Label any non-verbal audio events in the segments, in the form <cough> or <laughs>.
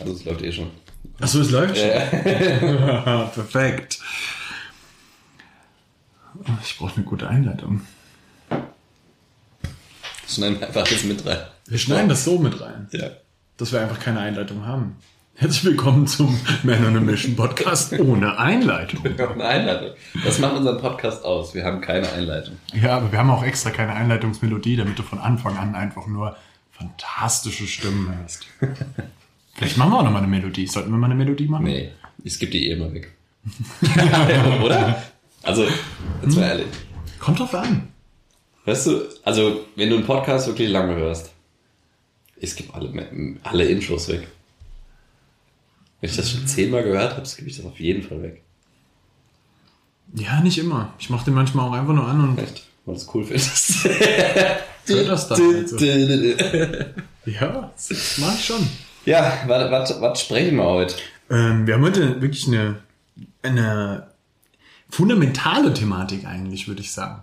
Also es läuft eh schon. Achso, es läuft schon. Ja. <laughs> Perfekt. Oh, Ich brauche eine gute Einleitung. Schneiden wir einfach jetzt mit rein. Wir schneiden das so mit rein, Ja. dass wir einfach keine Einleitung haben. Herzlich willkommen zum Man on a Mission Podcast ohne Einleitung. Eine Einleitung. Das macht unseren Podcast aus. Wir haben keine Einleitung. Ja, aber wir haben auch extra keine Einleitungsmelodie, damit du von Anfang an einfach nur fantastische Stimmen hörst. Vielleicht machen wir auch noch mal eine Melodie. Sollten wir mal eine Melodie machen? Nee, ich skippe die eh immer weg. <laughs> Oder? Also, jetzt mal ehrlich. Kommt drauf an. Weißt du, also, wenn du einen Podcast wirklich lange hörst, ich skippe alle, alle Intros weg. Wenn ich das schon zehnmal gehört habe, skippe ich das auf jeden Fall weg. Ja, nicht immer. Ich mache den manchmal auch einfach nur an und Echt? Weil du es cool findest. <laughs> höre das dann. Halt so. Ja, das mache ich schon. Ja, was, sprechen wir heute? Ähm, wir haben heute wirklich eine, eine fundamentale Thematik eigentlich, würde ich sagen.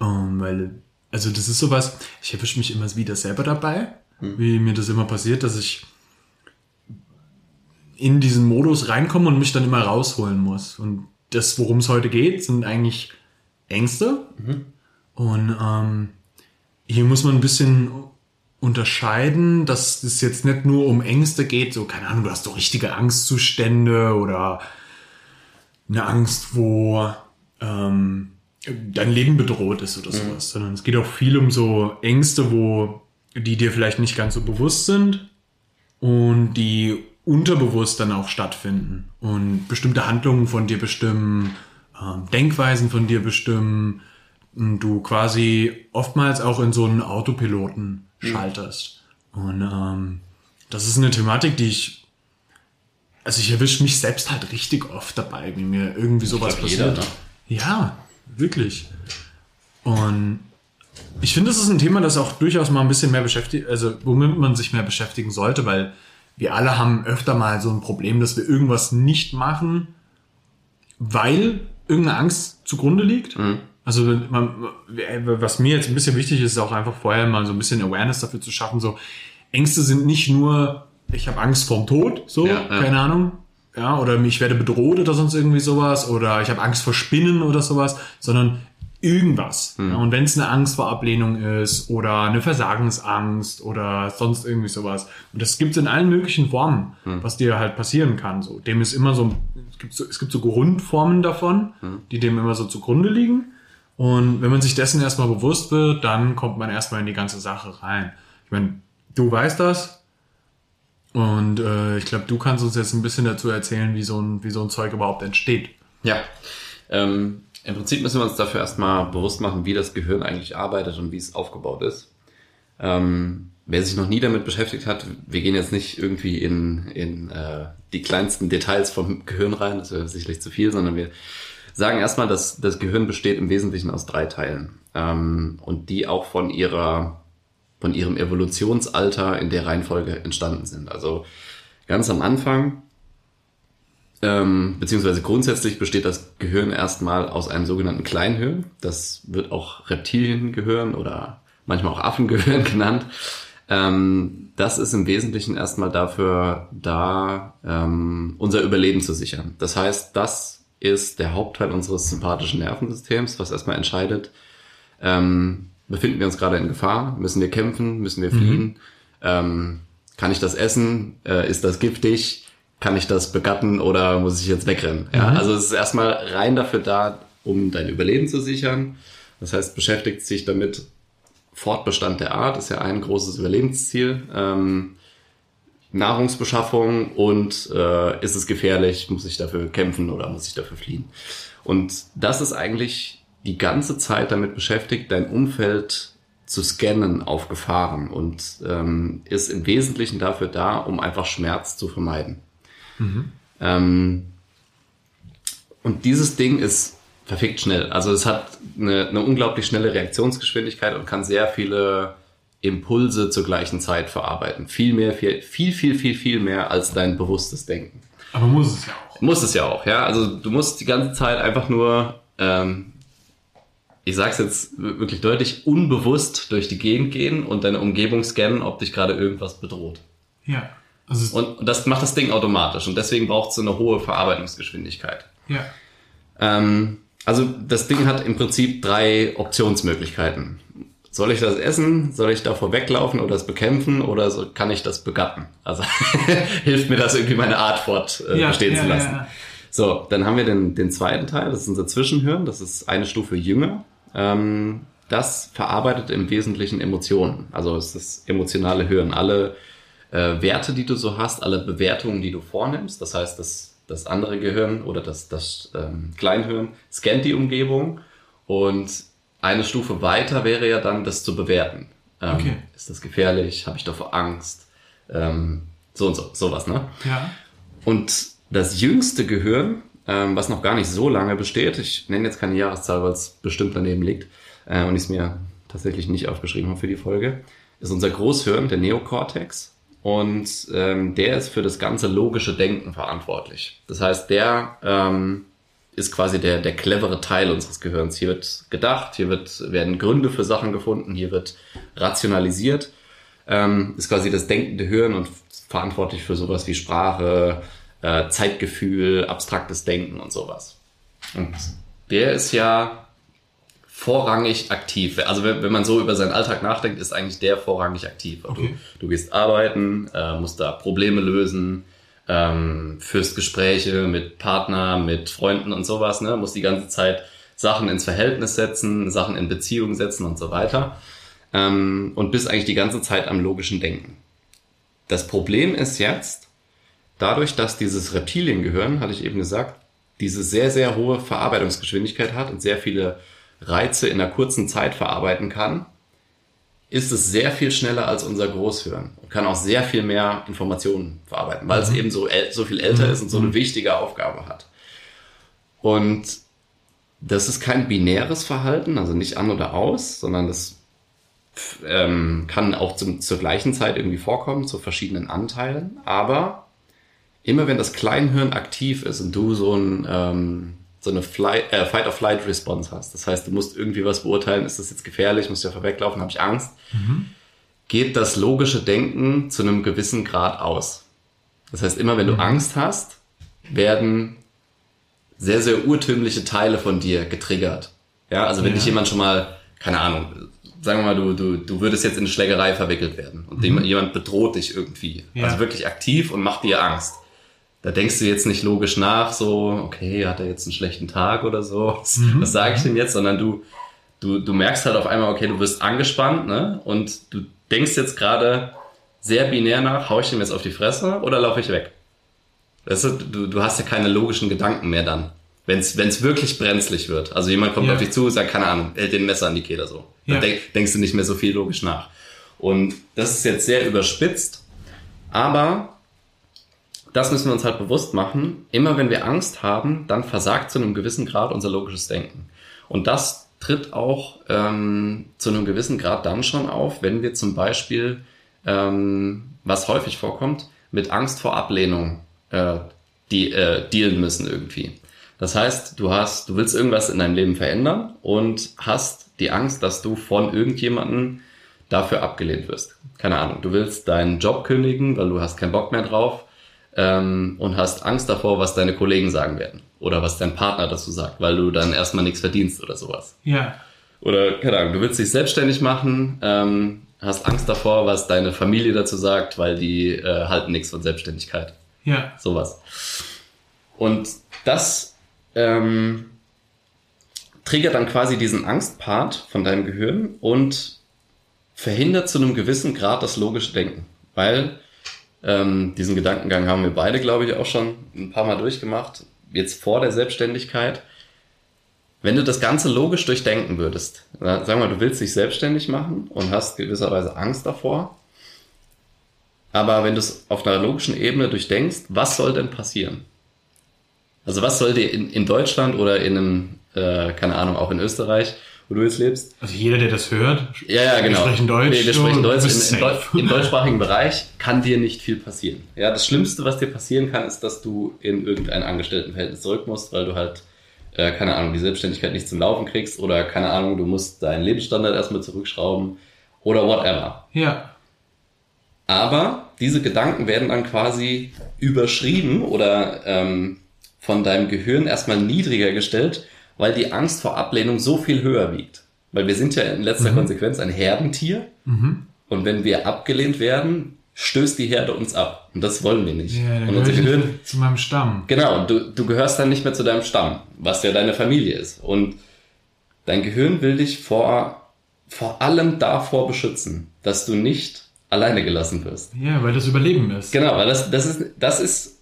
Ähm, weil, also das ist sowas, ich erwische mich immer wieder selber dabei, wie mir das immer passiert, dass ich in diesen Modus reinkomme und mich dann immer rausholen muss. Und das, worum es heute geht, sind eigentlich Ängste. Und ähm, hier muss man ein bisschen unterscheiden, dass es jetzt nicht nur um Ängste geht, so, keine Ahnung, du hast doch richtige Angstzustände oder eine Angst, wo ähm, dein Leben bedroht ist oder sowas, sondern es geht auch viel um so Ängste, wo die dir vielleicht nicht ganz so bewusst sind und die unterbewusst dann auch stattfinden und bestimmte Handlungen von dir bestimmen, ähm, Denkweisen von dir bestimmen, und du quasi oftmals auch in so einen Autopiloten schalterst. Und ähm, das ist eine Thematik, die ich, also ich erwische mich selbst halt richtig oft dabei, wie mir irgendwie sowas glaub, jeder, passiert. Ja, wirklich. Und ich finde, das ist ein Thema, das auch durchaus mal ein bisschen mehr beschäftigt, also womit man sich mehr beschäftigen sollte, weil wir alle haben öfter mal so ein Problem, dass wir irgendwas nicht machen, weil irgendeine Angst zugrunde liegt. Also man, was mir jetzt ein bisschen wichtig ist, ist auch einfach vorher mal so ein bisschen Awareness dafür zu schaffen. So Ängste sind nicht nur, ich habe Angst vorm Tod, so Ja, ja. keine Ahnung, ja, oder ich werde bedroht oder sonst irgendwie sowas, oder ich habe Angst vor Spinnen oder sowas, sondern irgendwas. Ja, und wenn es eine Angst vor Ablehnung ist oder eine Versagensangst oder sonst irgendwie sowas. Und das gibt es in allen möglichen Formen, was dir halt passieren kann. So, dem ist immer so, es gibt so, es gibt so Grundformen davon, die dem immer so zugrunde liegen. Und wenn man sich dessen erstmal bewusst wird, dann kommt man erstmal in die ganze Sache rein. Ich meine, du weißt das. Und äh, ich glaube, du kannst uns jetzt ein bisschen dazu erzählen, wie so ein, wie so ein Zeug überhaupt entsteht. Ja. Ähm, Im Prinzip müssen wir uns dafür erstmal bewusst machen, wie das Gehirn eigentlich arbeitet und wie es aufgebaut ist. Ähm, wer sich noch nie damit beschäftigt hat, wir gehen jetzt nicht irgendwie in, in äh, die kleinsten Details vom Gehirn rein, das wäre sicherlich zu viel, sondern wir sagen erstmal, dass das Gehirn besteht im Wesentlichen aus drei Teilen ähm, und die auch von ihrer von ihrem Evolutionsalter in der Reihenfolge entstanden sind. Also ganz am Anfang ähm, beziehungsweise grundsätzlich besteht das Gehirn erstmal aus einem sogenannten Kleinhirn. Das wird auch Reptiliengehirn oder manchmal auch Affengehirn <laughs> genannt. Ähm, das ist im Wesentlichen erstmal dafür da, ähm, unser Überleben zu sichern. Das heißt, das ist der Hauptteil unseres sympathischen Nervensystems, was erstmal entscheidet, ähm, befinden wir uns gerade in Gefahr, müssen wir kämpfen, müssen wir fliehen, ähm, kann ich das essen, äh, ist das giftig, kann ich das begatten oder muss ich jetzt wegrennen? Ja, also es ist erstmal rein dafür da, um dein Überleben zu sichern. Das heißt, beschäftigt sich damit Fortbestand der Art, ist ja ein großes Überlebensziel. Ähm, Nahrungsbeschaffung und äh, ist es gefährlich, muss ich dafür kämpfen oder muss ich dafür fliehen? Und das ist eigentlich die ganze Zeit damit beschäftigt, dein Umfeld zu scannen auf Gefahren und ähm, ist im Wesentlichen dafür da, um einfach Schmerz zu vermeiden. Ähm, und dieses Ding ist verfickt schnell. Also es hat eine, eine unglaublich schnelle Reaktionsgeschwindigkeit und kann sehr viele Impulse zur gleichen Zeit verarbeiten. Viel mehr, viel, viel, viel, viel, viel mehr als dein bewusstes Denken. Aber muss es ja auch. Muss es ja auch, ja. Also du musst die ganze Zeit einfach nur, ähm, ich sag's jetzt wirklich deutlich, unbewusst durch die Gegend gehen und deine Umgebung scannen, ob dich gerade irgendwas bedroht. Ja. Also und das macht das Ding automatisch und deswegen braucht es eine hohe Verarbeitungsgeschwindigkeit. Ja. Ähm, also das Ding hat im Prinzip drei Optionsmöglichkeiten. Soll ich das essen? Soll ich davor weglaufen oder es bekämpfen oder so, kann ich das begatten? Also <laughs> hilft mir das irgendwie meine Art fort äh, ja, bestehen ja, zu lassen. Ja, so, dann haben wir den, den zweiten Teil, das ist unser Zwischenhirn, das ist eine Stufe jünger. Ähm, das verarbeitet im Wesentlichen Emotionen. Also es ist das emotionale Hören. Alle äh, Werte, die du so hast, alle Bewertungen, die du vornimmst. Das heißt, das, das andere Gehirn oder das, das ähm, Kleinhirn scannt die Umgebung und eine Stufe weiter wäre ja dann, das zu bewerten. Ähm, okay. Ist das gefährlich? Habe ich davor Angst? Ähm, so und so, sowas, ne? Ja. Und das jüngste Gehirn, ähm, was noch gar nicht so lange besteht, ich nenne jetzt keine Jahreszahl, weil es bestimmt daneben liegt äh, und ich es mir tatsächlich nicht aufgeschrieben habe für die Folge, ist unser Großhirn, der Neokortex. Und ähm, der ist für das ganze logische Denken verantwortlich. Das heißt, der ähm, ist quasi der, der clevere Teil unseres Gehirns. Hier wird gedacht, hier wird, werden Gründe für Sachen gefunden, hier wird rationalisiert. Ähm, ist quasi das denkende Hirn und verantwortlich für sowas wie Sprache, äh, Zeitgefühl, abstraktes Denken und sowas. Und der ist ja vorrangig aktiv. Also wenn, wenn man so über seinen Alltag nachdenkt, ist eigentlich der vorrangig aktiv. Okay. Du, du gehst arbeiten, äh, musst da Probleme lösen, ähm, führst Gespräche mit Partner, mit Freunden und sowas, ne? musst die ganze Zeit Sachen ins Verhältnis setzen, Sachen in Beziehung setzen und so weiter. Ähm, und bist eigentlich die ganze Zeit am logischen Denken. Das Problem ist jetzt, dadurch, dass dieses Reptiliengehirn, hatte ich eben gesagt, diese sehr, sehr hohe Verarbeitungsgeschwindigkeit hat und sehr viele Reize in einer kurzen Zeit verarbeiten kann, ist es sehr viel schneller als unser Großhirn und kann auch sehr viel mehr Informationen verarbeiten, weil mhm. es eben so, so viel älter mhm. ist und so eine mhm. wichtige Aufgabe hat. Und das ist kein binäres Verhalten, also nicht an oder aus, sondern das ähm, kann auch zum, zur gleichen Zeit irgendwie vorkommen, zu verschiedenen Anteilen. Aber immer wenn das Kleinhirn aktiv ist und du so ein ähm, so eine Flight, äh, Fight-of-Flight-Response hast. Das heißt, du musst irgendwie was beurteilen, ist das jetzt gefährlich, muss ich einfach weglaufen, habe ich Angst. Mhm. Geht das logische Denken zu einem gewissen Grad aus. Das heißt, immer wenn du mhm. Angst hast, werden sehr, sehr urtümliche Teile von dir getriggert. Ja, also wenn ja. dich jemand schon mal, keine Ahnung, sagen wir mal, du, du, du würdest jetzt in eine Schlägerei verwickelt werden und mhm. jemand bedroht dich irgendwie. Ja. Also wirklich aktiv und macht dir Angst da denkst du jetzt nicht logisch nach, so, okay, hat er jetzt einen schlechten Tag oder so, was, mhm. was sage ich dem jetzt, sondern du, du, du merkst halt auf einmal, okay, du wirst angespannt, ne? Und du denkst jetzt gerade sehr binär nach, hau ich dem jetzt auf die Fresse oder laufe ich weg? Weißt du, du, du hast ja keine logischen Gedanken mehr dann. Wenn es wirklich brenzlig wird. Also jemand kommt ja. auf dich zu, sagt, keine Ahnung, hält den Messer an die Kehle so. Dann ja. denk, denkst du nicht mehr so viel logisch nach. Und das ist jetzt sehr überspitzt, aber das müssen wir uns halt bewusst machen. Immer wenn wir Angst haben, dann versagt zu einem gewissen Grad unser logisches Denken. Und das tritt auch ähm, zu einem gewissen Grad dann schon auf, wenn wir zum Beispiel, ähm, was häufig vorkommt, mit Angst vor Ablehnung äh, die, äh, dealen müssen irgendwie. Das heißt, du hast, du willst irgendwas in deinem Leben verändern und hast die Angst, dass du von irgendjemanden dafür abgelehnt wirst. Keine Ahnung, du willst deinen Job kündigen, weil du hast keinen Bock mehr drauf ähm, und hast Angst davor, was deine Kollegen sagen werden oder was dein Partner dazu sagt, weil du dann erstmal nichts verdienst oder sowas. Ja. Oder keine Ahnung, du willst dich selbstständig machen, ähm, hast Angst davor, was deine Familie dazu sagt, weil die äh, halten nichts von Selbstständigkeit. Ja. Sowas. Und das ähm, triggert dann quasi diesen Angstpart von deinem Gehirn und verhindert zu einem gewissen Grad das logische Denken. Weil ähm, diesen Gedankengang haben wir beide, glaube ich, auch schon ein paar Mal durchgemacht. Jetzt vor der Selbstständigkeit. Wenn du das Ganze logisch durchdenken würdest, sagen wir mal, du willst dich selbstständig machen und hast gewisserweise Angst davor, aber wenn du es auf einer logischen Ebene durchdenkst, was soll denn passieren? Also was soll dir in, in Deutschland oder in einem, äh, keine Ahnung, auch in Österreich wo du jetzt lebst. Also jeder, der das hört, ja, ja, genau. wir sprechen Deutsch. Nee, wir sprechen Deutsch. Im, im, Im, deutschsprachigen Bereich kann dir nicht viel passieren. Ja, das Schlimmste, was dir passieren kann, ist, dass du in irgendein Angestelltenverhältnis zurück musst, weil du halt, äh, keine Ahnung, die Selbstständigkeit nicht zum Laufen kriegst oder, keine Ahnung, du musst deinen Lebensstandard erstmal zurückschrauben oder whatever. Ja. Aber diese Gedanken werden dann quasi überschrieben oder ähm, von deinem Gehirn erstmal niedriger gestellt, weil die Angst vor Ablehnung so viel höher wiegt. Weil wir sind ja in letzter mhm. Konsequenz ein Herdentier. Mhm. Und wenn wir abgelehnt werden, stößt die Herde uns ab. Und das wollen wir nicht. Ja, und unser Gehirn zu meinem Stamm. Genau, du, du gehörst dann nicht mehr zu deinem Stamm, was ja deine Familie ist. Und dein Gehirn will dich vor, vor allem davor beschützen, dass du nicht alleine gelassen wirst. Ja, weil das Überleben ist. Genau, weil das, das ist, das ist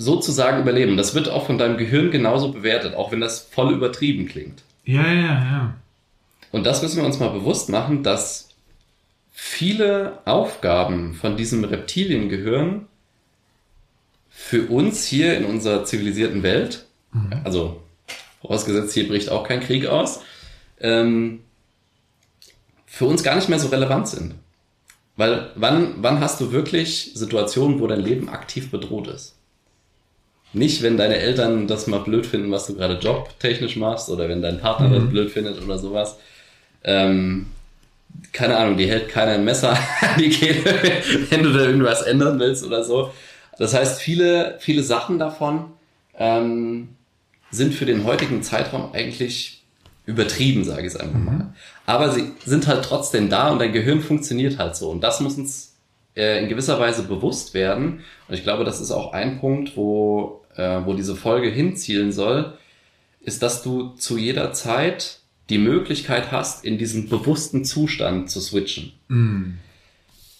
sozusagen Überleben. Das wird auch von deinem Gehirn genauso bewertet, auch wenn das voll übertrieben klingt. Ja, ja, ja. Und das müssen wir uns mal bewusst machen, dass viele Aufgaben von diesem Reptiliengehirn für uns hier in unserer zivilisierten Welt, mhm. also vorausgesetzt hier bricht auch kein Krieg aus, ähm, für uns gar nicht mehr so relevant sind. Weil wann, wann hast du wirklich Situationen, wo dein Leben aktiv bedroht ist? Nicht, wenn deine Eltern das mal blöd finden, was du gerade jobtechnisch machst, oder wenn dein Partner mhm. das blöd findet oder sowas. Ähm, keine Ahnung, die hält keiner ein Messer an die Kehle, <laughs> wenn du da irgendwas ändern willst oder so. Das heißt, viele, viele Sachen davon ähm, sind für den heutigen Zeitraum eigentlich übertrieben, sage ich es einfach mal. Mhm. Aber sie sind halt trotzdem da und dein Gehirn funktioniert halt so. Und das muss uns äh, in gewisser Weise bewusst werden. Und ich glaube, das ist auch ein Punkt, wo, äh, wo diese Folge hinzielen soll, ist, dass du zu jeder Zeit die Möglichkeit hast, in diesen bewussten Zustand zu switchen. Mm.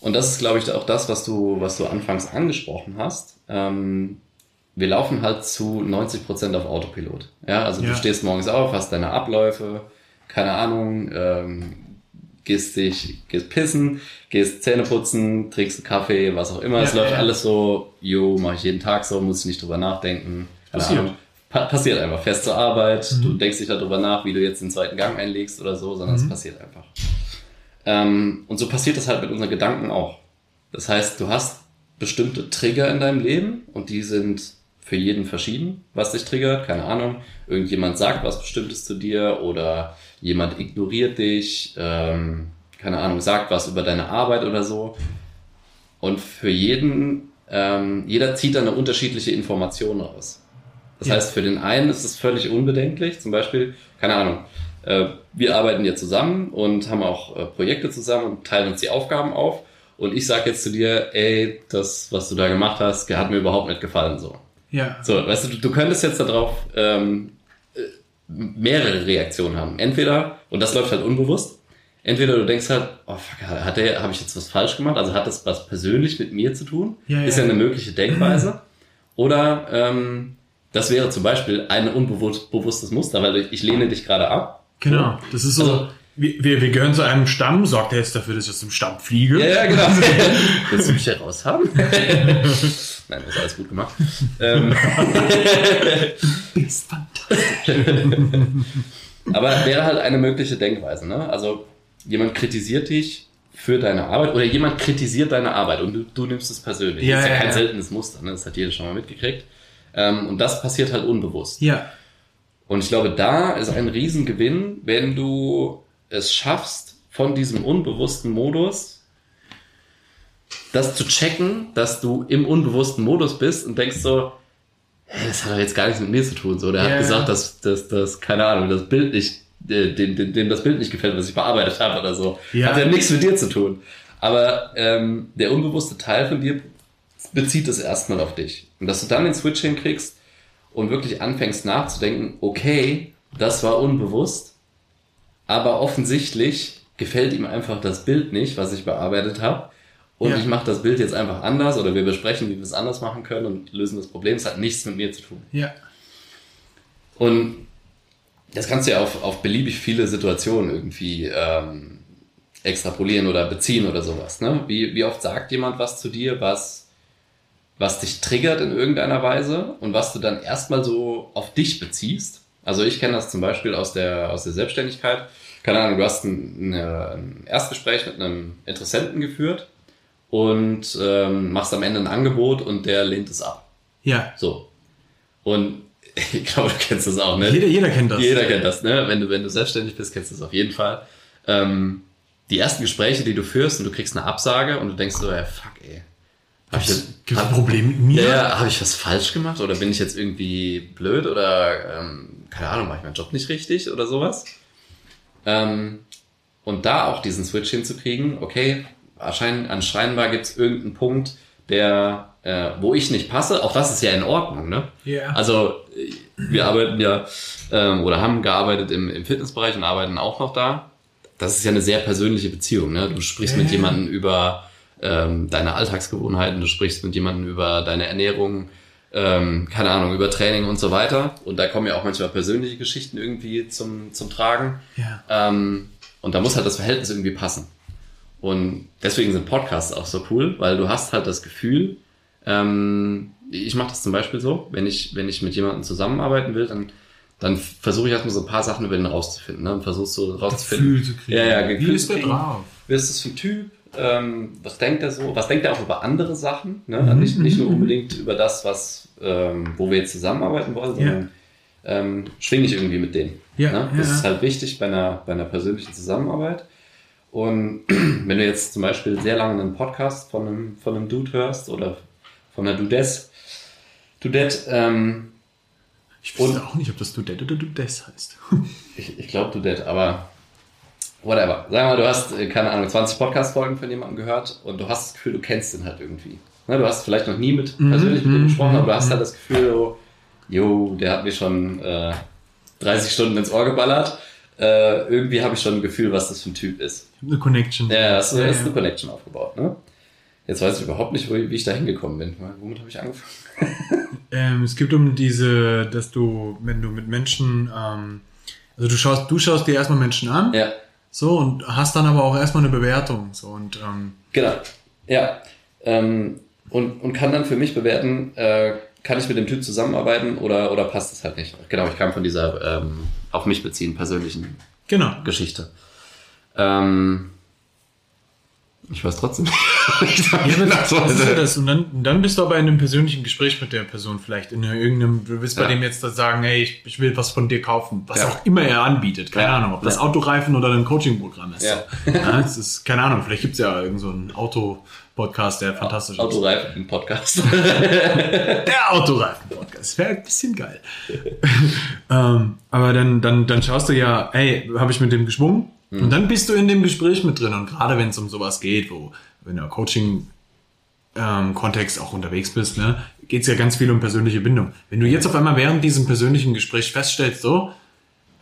Und das ist, glaube ich, auch das, was du, was du anfangs angesprochen hast. Ähm, wir laufen halt zu 90 Prozent auf Autopilot. Ja, also ja. du stehst morgens auf, hast deine Abläufe, keine Ahnung, ähm, gehst dich, gehst pissen, gehst Zähne putzen, trinkst einen Kaffee, was auch immer. Ja, es läuft ja. alles so, jo, mache ich jeden Tag so, muss ich nicht drüber nachdenken. Ahnung pa passiert einfach. Fährst zur Arbeit, mhm. du denkst nicht darüber nach, wie du jetzt den zweiten Gang einlegst oder so, sondern mhm. es passiert einfach. Ähm, und so passiert das halt mit unseren Gedanken auch. Das heißt, du hast bestimmte Trigger in deinem Leben und die sind für jeden verschieden, was dich triggert. Keine Ahnung. Irgendjemand sagt was Bestimmtes zu dir oder jemand ignoriert dich. Ähm, keine Ahnung, sagt was über deine Arbeit oder so. Und für jeden, ähm, jeder zieht da eine unterschiedliche Information raus. Das ja. heißt, für den einen ist es völlig unbedenklich. Zum Beispiel, keine Ahnung, äh, wir arbeiten ja zusammen und haben auch äh, Projekte zusammen und teilen uns die Aufgaben auf. Und ich sage jetzt zu dir, ey, das, was du da gemacht hast, hat mir überhaupt nicht gefallen. So. Ja. So, weißt du, du könntest jetzt darauf ähm, äh, mehrere Reaktionen haben. Entweder, und das läuft halt unbewusst, entweder du denkst halt, oh fuck, hat der, habe ich jetzt was falsch gemacht? Also hat das was persönlich mit mir zu tun? Ja, ist ja, ja eine mögliche Denkweise. Oder ähm, das wäre zum Beispiel ein unbewusstes Muster, weil ich lehne dich gerade ab. Genau, das ist so. Also, wir, wir gehören zu einem Stamm, sorgt er jetzt dafür, dass ich aus dem Stamm fliege? Ja, ja genau. <laughs> Willst du mich heraus haben? <laughs> Nein, das ist alles gut gemacht. Ähm. du <laughs> bist fantastisch. Aber wäre halt eine mögliche Denkweise, ne? Also jemand kritisiert dich für deine Arbeit oder jemand kritisiert deine Arbeit und du, du nimmst es persönlich. Ja, das ist ja, ja kein ja. seltenes Muster, ne? Das hat jeder schon mal mitgekriegt. Ähm, und das passiert halt unbewusst. Ja. Und ich glaube, da ist ein Riesengewinn, wenn du es schaffst, von diesem unbewussten Modus das zu checken, dass du im unbewussten Modus bist und denkst so, hey, das hat doch jetzt gar nichts mit mir zu tun. So, der yeah. hat gesagt, dass, dass, dass, keine Ahnung, das Bild nicht, äh, dem, dem, dem das Bild nicht gefällt, was ich bearbeitet habe oder so. Ja. Hat ja nichts mit dir zu tun. Aber ähm, der unbewusste Teil von dir bezieht es erstmal auf dich. Und dass du dann den Switch hinkriegst und wirklich anfängst nachzudenken, okay, das war unbewusst, aber offensichtlich gefällt ihm einfach das Bild nicht, was ich bearbeitet habe. Und ja. ich mache das Bild jetzt einfach anders oder wir besprechen, wie wir es anders machen können und lösen das Problem. Es hat nichts mit mir zu tun. Ja. Und das kannst du ja auf, auf beliebig viele Situationen irgendwie ähm, extrapolieren oder beziehen oder sowas. Ne? Wie, wie oft sagt jemand was zu dir, was was dich triggert in irgendeiner Weise und was du dann erstmal so auf dich beziehst. Also ich kenne das zum Beispiel aus der, aus der Selbstständigkeit. Keine Ahnung, du hast ein, ein Erstgespräch mit einem Interessenten geführt und ähm, machst am Ende ein Angebot und der lehnt es ab. Ja. So. Und <laughs> ich glaube, du kennst das auch, ne? Jeder, jeder kennt das. Jeder kennt das, ne? Wenn du, wenn du selbstständig bist, kennst du das auf jeden Fall. Ähm, die ersten Gespräche, die du führst und du kriegst eine Absage und du denkst so, ja, fuck, ey. Hab ich, Gibt es hab, ein Problem mit mir? ja, habe ich was falsch gemacht oder bin ich jetzt irgendwie blöd oder ähm, keine Ahnung, mache ich meinen Job nicht richtig oder sowas? Ähm, und da auch diesen Switch hinzukriegen, okay, anscheinend, anscheinend gibt es irgendeinen Punkt, der, äh, wo ich nicht passe, auch das ist ja in Ordnung, ne? Ja. Also äh, wir arbeiten ja ähm, oder haben gearbeitet im, im Fitnessbereich und arbeiten auch noch da. Das ist ja eine sehr persönliche Beziehung, ne? Du sprichst Ja, mit jemandem über ähm, deine Alltagsgewohnheiten, du sprichst mit jemandem über deine Ernährung, ähm, keine Ahnung, über Training und so weiter. Und da kommen ja auch manchmal persönliche Geschichten irgendwie zum, zum Tragen. Ja. Ähm, und da muss halt das Verhältnis irgendwie passen. Und deswegen sind Podcasts auch so cool, weil du hast halt das Gefühl, ähm, ich mache das zum Beispiel so, wenn ich, wenn ich mit jemandem zusammenarbeiten will, dann, dann versuche ich erstmal so ein paar Sachen über den rauszufinden. Ne? Und versuchst so rauszufinden. Gefühl zu kriegen. Ja, ja, Wie Gefühl ist zu der drauf? Wer ist das für ein Typ? Ähm, was denkt er so? Was denkt er auch über andere Sachen? Ne? Mhm, nicht, nicht nur mhm, unbedingt über das, was, ähm, wo wir jetzt zusammenarbeiten wollen, Ja. sondern ähm, schwinge ich irgendwie mit denen. Ja, ne? Das ja. ist halt wichtig bei einer, bei einer persönlichen Zusammenarbeit. Und <clears throat> wenn du jetzt zum Beispiel sehr lange einen Podcast von einem, von einem Dude hörst oder von einer Dudess, Dudette, ähm, Ich wusste auch nicht, ob das Dudette oder Dudes heißt. ich, ich glaube Dudette, aber whatever. Sag mal, du hast, äh, keine Ahnung, 20 Podcast-Folgen von jemandem gehört und du hast das Gefühl, du kennst den halt irgendwie. Ne, du hast vielleicht noch nie mit Mhm, persönlich mit ihm mhm, gesprochen, aber du mhm. hast halt das Gefühl, so, jo, der hat mir schon äh, 30 Stunden ins Ohr geballert. Äh, irgendwie habe ich schon ein Gefühl, was das für ein Typ ist. Eine Connection. Ja, hast du Ja, hast eine Connection aufgebaut, ne? Jetzt weiß ich überhaupt nicht, wie ich da hingekommen bin. Womit habe ich angefangen? <laughs> Ähm, es geht um diese, dass du, wenn du mit Menschen, ähm, also du schaust, du schaust dir erstmal Menschen an, Ja, so und hast dann aber auch erstmal eine Bewertung, so und ähm, genau. Ja. Ähm, und, und kann dann für mich bewerten, äh, kann ich mit dem Typ zusammenarbeiten oder, oder passt es halt nicht. Genau, ich kam von dieser ähm, auf mich beziehen persönlichen genau. Geschichte. Ähm, ich weiß trotzdem nicht. <laughs> Ja, aber das, das ist ja das. Und dann, dann bist du aber in einem persönlichen Gespräch mit der Person vielleicht. In irgendeinem, du willst bei Ja. dem jetzt sagen, hey, ich, ich will was von dir kaufen. Was Ja. auch immer er anbietet. Keine Ja. Ahnung, ob das Ja. Autoreifen oder ein Coaching-Programm ist. Ja. Ja, es ist, keine Ahnung, vielleicht gibt's ja irgend so einen Auto-Podcast, der fantastisch ist. Autoreifen im Podcast. <laughs> Der Autoreifen-Podcast. Wäre ein bisschen geil. <laughs> ähm, aber dann, dann, dann schaust du ja, hey, habe ich mit dem geschwungen? Mhm. Und dann bist du in dem Gespräch mit drin. Und gerade wenn es um sowas geht, wo, wenn du im Coaching-Kontext auch unterwegs bist, ne, geht es ja ganz viel um persönliche Bindung. Wenn du jetzt auf einmal während diesem persönlichen Gespräch feststellst, so,